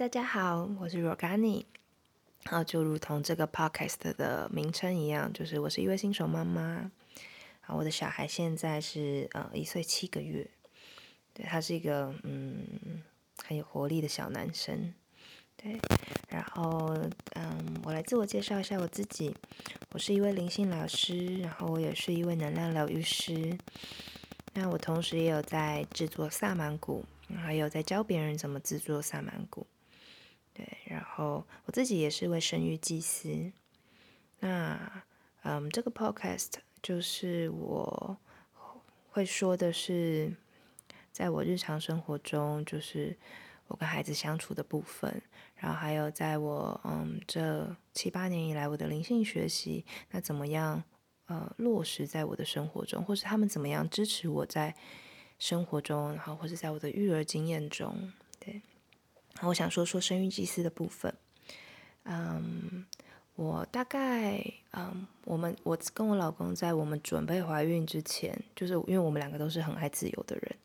大家好，我是 Rogani。啊，就如同这个 podcast 的名称一样，就是我是一位新手妈妈。啊，我的小孩现在是呃一岁七个月，对他是一个嗯很有活力的小男生。对，然后嗯，我来自我介绍一下我自己，我是一位灵性老师，然后我也是一位能量疗愈师。那我同时也有在制作萨满鼓，还有在教别人怎么制作萨满鼓。哦，我自己也是位生育祭司。那，嗯，这个 podcast 就是我会说的是，在我日常生活中，就是我跟孩子相处的部分，然后还有在我嗯这七八年以来我的灵性学习，那怎么样呃落实在我的生活中，或是他们怎么样支持我在生活中，然后或者在我的育儿经验中，对。然后我想说说生育祭司的部分。嗯，我大概嗯，我们我跟我老公在我们准备怀孕之前，就是因为我们两个都是很爱自由的人，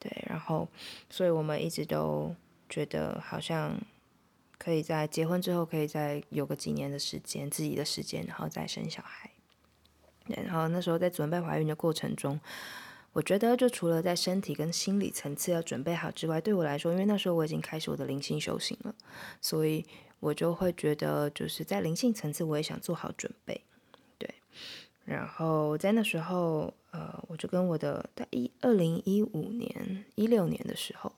对，然后所以我们一直都觉得好像可以在结婚之后，可以再有个几年的时间，自己的时间，然后再生小孩。然后那时候在准备怀孕的过程中。我觉得，就除了在身体跟心理层次要准备好之外，对我来说，因为那时候我已经开始我的灵性修行了，所以我就会觉得，就是在灵性层次，我也想做好准备，对。然后在那时候，呃，我就跟我的在一二零一五年、一六年的时候，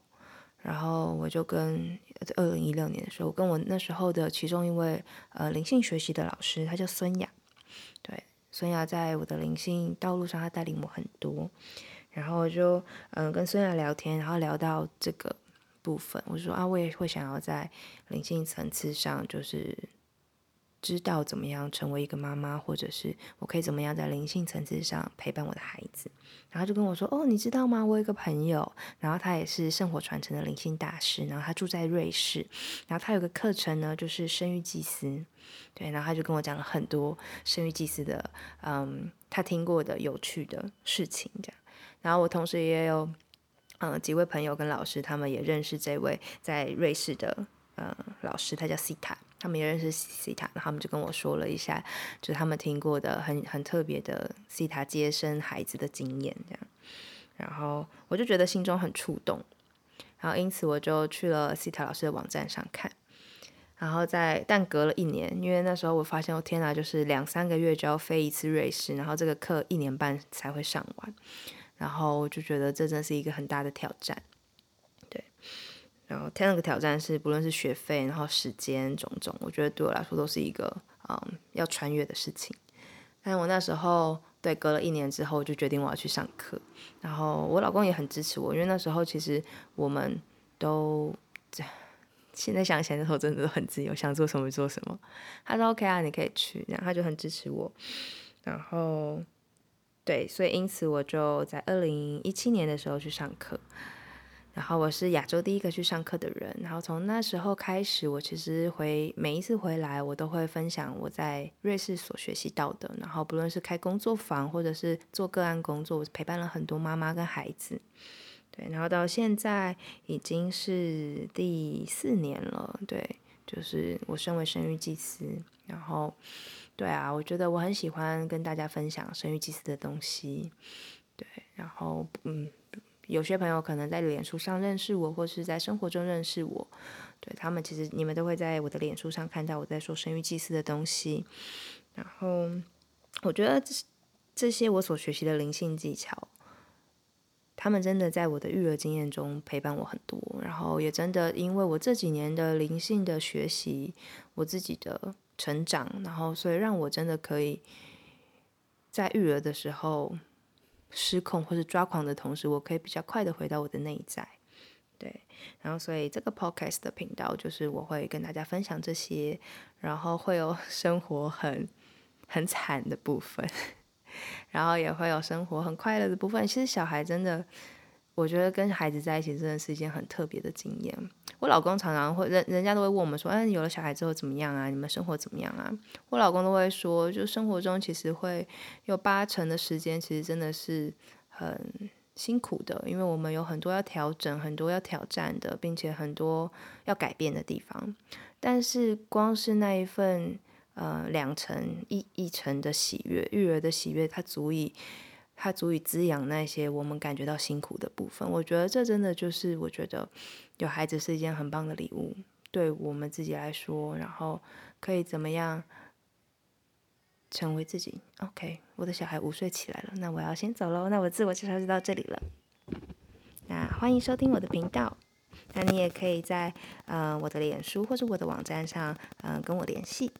然后我就跟在二零一六年的时候，我跟我那时候的其中一位呃灵性学习的老师，他叫孙雅，对。孙雅在我的灵性道路上，他带领我很多，然后我就嗯跟孙雅聊天，然后聊到这个部分，我说啊，我也会想要在灵性层次上，就是知道怎么样成为一个妈妈，或者是我可以怎么样在灵性层次上陪伴我的孩子。然后就跟我说，哦，你知道吗？我有一个朋友，然后他也是圣火传承的灵性大师，然后他住在瑞士，然后他有个课程呢，就是生育祭司。对，然后他就跟我讲了很多生育祭司的，嗯，他听过的有趣的事情，这样。然后我同时也有，嗯，几位朋友跟老师，他们也认识这位在瑞士的，嗯，老师，他叫西塔，他们也认识西塔，然后他们就跟我说了一下，就是他们听过的很很特别的西塔接生孩子的经验，这样。然后我就觉得心中很触动，然后因此我就去了西塔老师的网站上看。然后在，但隔了一年，因为那时候我发现，我天哪，就是两三个月就要飞一次瑞士，然后这个课一年半才会上完，然后我就觉得这真是一个很大的挑战，然后天那个挑战是不论是学费，然后时间种种，我觉得对我来说都是一个嗯要穿越的事情，但我那时候对隔了一年之后，就决定我要去上课，然后我老公也很支持我，因为那时候其实我们都这。现在想起来的时候，真的都很自由，想做什么做什么。他说 OK 啊，你可以去，然后他就很支持我。然后，对，所以因此我就在二零一七年的时候去上课。然后我是亚洲第一个去上课的人。然后从那时候开始，我其实回每一次回来，我都会分享我在瑞士所学习到的。然后不论是开工作坊，或者是做个案工作，我陪伴了很多妈妈跟孩子。对，然后到现在已经是第四年了。对，就是我身为生育祭司，然后，对啊，我觉得我很喜欢跟大家分享生育祭司的东西。对，然后嗯，有些朋友可能在脸书上认识我，或是在生活中认识我，对他们其实你们都会在我的脸书上看到我在说生育祭祀的东西。然后，我觉得这这些我所学习的灵性技巧。他们真的在我的育儿经验中陪伴我很多，然后也真的因为我这几年的灵性的学习，我自己的成长，然后所以让我真的可以在育儿的时候失控或是抓狂的同时，我可以比较快的回到我的内在。对，然后所以这个 podcast 的频道就是我会跟大家分享这些，然后会有 生活很很惨的部分。然后也会有生活很快乐的部分。其实小孩真的，我觉得跟孩子在一起真的是一件很特别的经验。我老公常常会人人家都会问我们说：“哎，有了小孩之后怎么样啊？你们生活怎么样啊？”我老公都会说，就生活中其实会有八成的时间，其实真的是很辛苦的，因为我们有很多要调整、很多要挑战的，并且很多要改变的地方。但是光是那一份呃两成一一成的喜悦，育儿的喜悦，它足以它足以滋养那些我们感觉到辛苦的部分。我觉得这真的就是我觉得有孩子是一件很棒的礼物，对我们自己来说，然后可以怎么样？成为自己，OK。我的小孩午睡起来了，那我要先走喽。那我自我介绍就到这里了。那欢迎收听我的频道。那你也可以在呃我的脸书或者我的网站上嗯跟我联系。